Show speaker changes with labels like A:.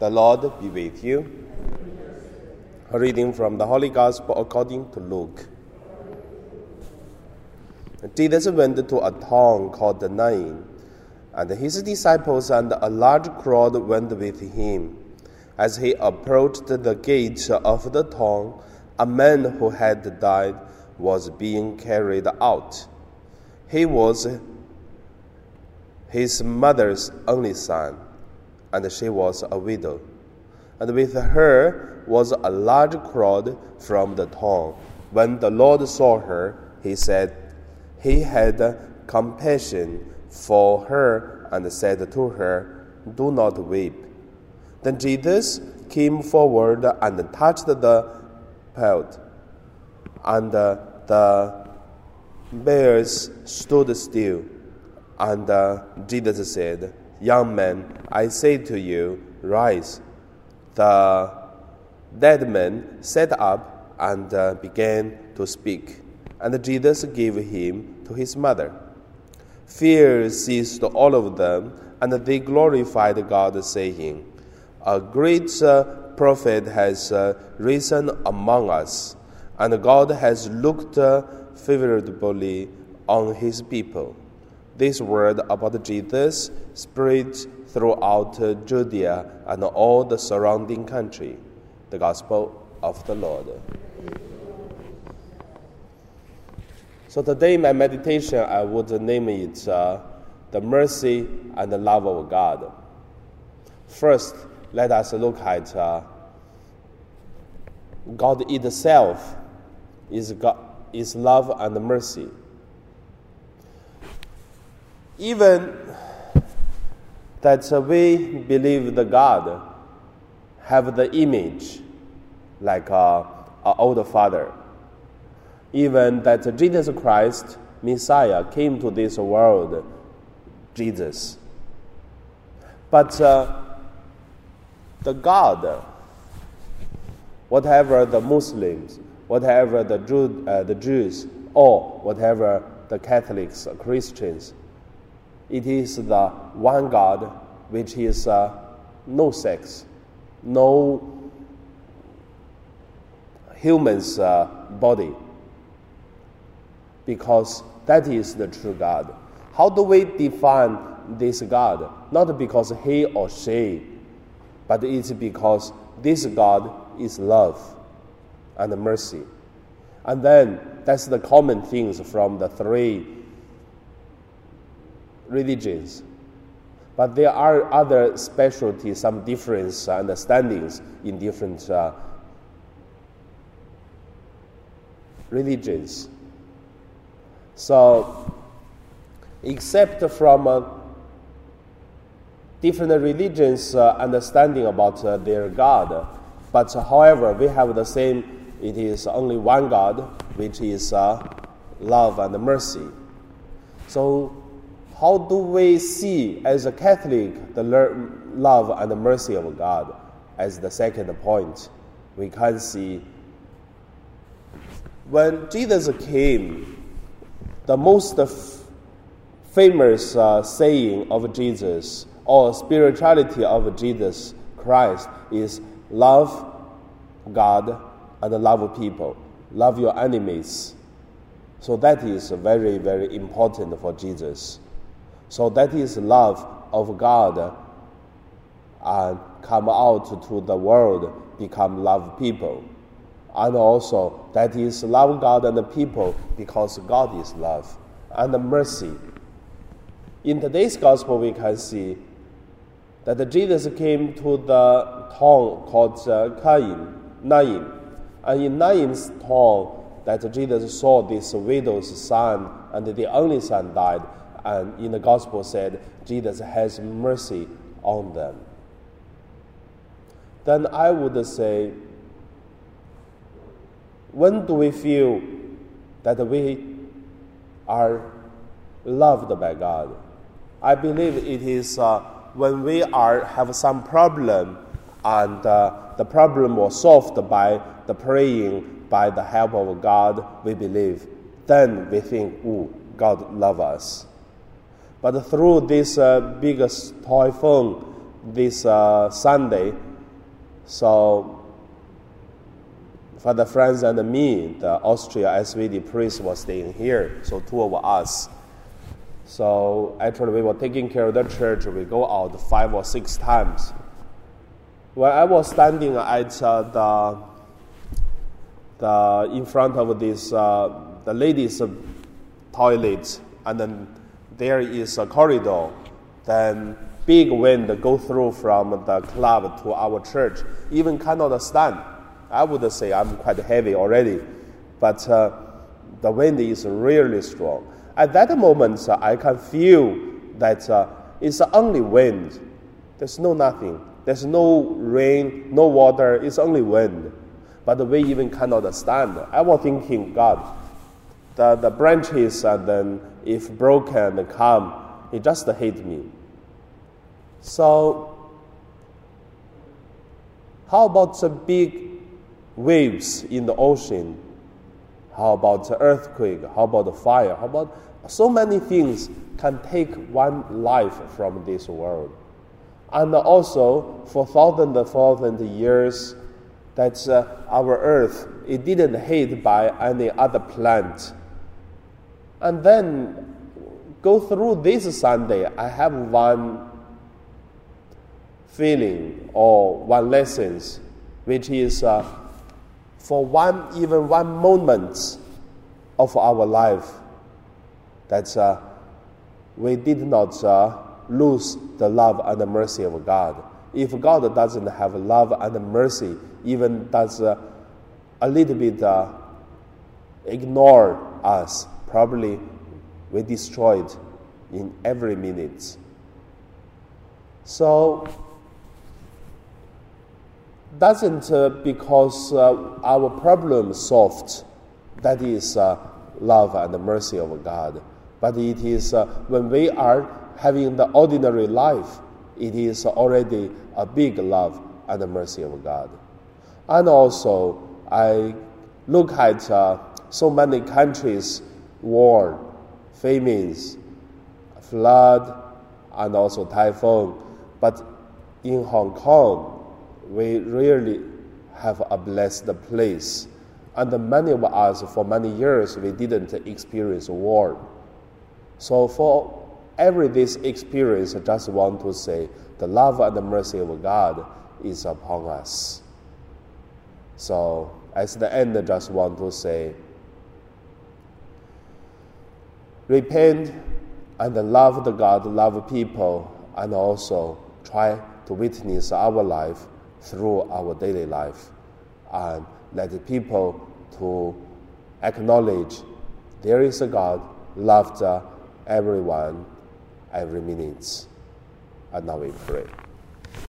A: The Lord be with you. A reading from the Holy Gospel according to Luke. Jesus went to a town called Nain, and his disciples and a large crowd went with him. As he approached the gates of the town, a man who had died was being carried out. He was his mother's only son, and she was a widow. And with her was a large crowd from the town. When the Lord saw her, he said, He had compassion for her and said to her, Do not weep. Then Jesus came forward and touched the pelt, and the bears stood still. And Jesus said, Young man, I say to you, rise. The dead man sat up and uh, began to speak, and Jesus gave him to his mother. Fear seized all of them, and they glorified God, saying, A great uh, prophet has uh, risen among us, and God has looked uh, favorably on his people. This word about Jesus spread throughout Judea and all the surrounding country. The Gospel of the Lord. So today, my meditation, I would name it uh, The Mercy and the Love of God. First, let us look at uh, God itself is, God, is love and mercy even that we believe the God have the image like a, a old father. Even that Jesus Christ, Messiah, came to this world, Jesus. But uh, the God, whatever the Muslims, whatever the, Jew, uh, the Jews, or whatever the Catholics, Christians, it is the one God which is uh, no sex, no human's uh, body, because that is the true God. How do we define this God? Not because he or she, but it's because this God is love and mercy. And then that's the common things from the three religions. But there are other specialties, some different understandings in different uh, religions. So, except from uh, different religions' uh, understanding about uh, their God, but however, we have the same, it is only one God, which is uh, love and mercy. So, how do we see as a Catholic the love and the mercy of God? As the second point, we can see when Jesus came, the most famous uh, saying of Jesus or spirituality of Jesus Christ is love God and love people, love your enemies. So that is very, very important for Jesus. So that is love of God and come out to the world, become love people. And also that is love God and the people because God is love and mercy. In today's gospel, we can see that Jesus came to the town called uh, Cain, Nain. And in Nain's town, that Jesus saw this widow's son, and the only son died and in the gospel said Jesus has mercy on them. Then I would say, when do we feel that we are loved by God? I believe it is uh, when we are have some problem and uh, the problem was solved by the praying, by the help of God, we believe. Then we think, oh, God love us. But through this uh, biggest typhoon this uh, Sunday, So, for the friends and me, the Austria SVD priest was staying here, so two of us. So actually, we were taking care of the church. We go out five or six times. When I was standing at uh, the the in front of this uh, the ladies' toilet, and then there is a corridor. Then big wind go through from the club to our church. Even cannot stand. I would say I'm quite heavy already, but uh, the wind is really strong. At that moment, uh, I can feel that uh, it's only wind. There's no nothing. There's no rain, no water. It's only wind. But we even cannot stand. I was thinking, God, the, the branches and then if broken come, it just hit me. So, how about the big waves in the ocean? How about the earthquake? How about the fire? How about so many things can take one life from this world? And also, for thousands and thousands of years, that uh, our earth it didn't hit by any other plant. And then go through this Sunday, I have one feeling or one lessons, which is uh, for one even one moment of our life that uh, we did not uh, lose the love and the mercy of God. If God doesn't have love and mercy, even does uh, a little bit uh, ignore us, probably we destroyed in every minute. So doesn't uh, because uh, our problem solved that is uh, love and the mercy of God, but it is uh, when we are having the ordinary life, it is already a big love and the mercy of God. And also, I look at uh, so many countries, war, famines, flood, and also typhoon, but in Hong Kong, we really have a blessed place. And many of us, for many years, we didn't experience war. So for every this experience, I just want to say the love and the mercy of God is upon us. So as the end, I just want to say, repent and love the God, love people, and also try to witness our life through our daily life and let the people to acknowledge there is a God loved everyone every minute. And now we pray.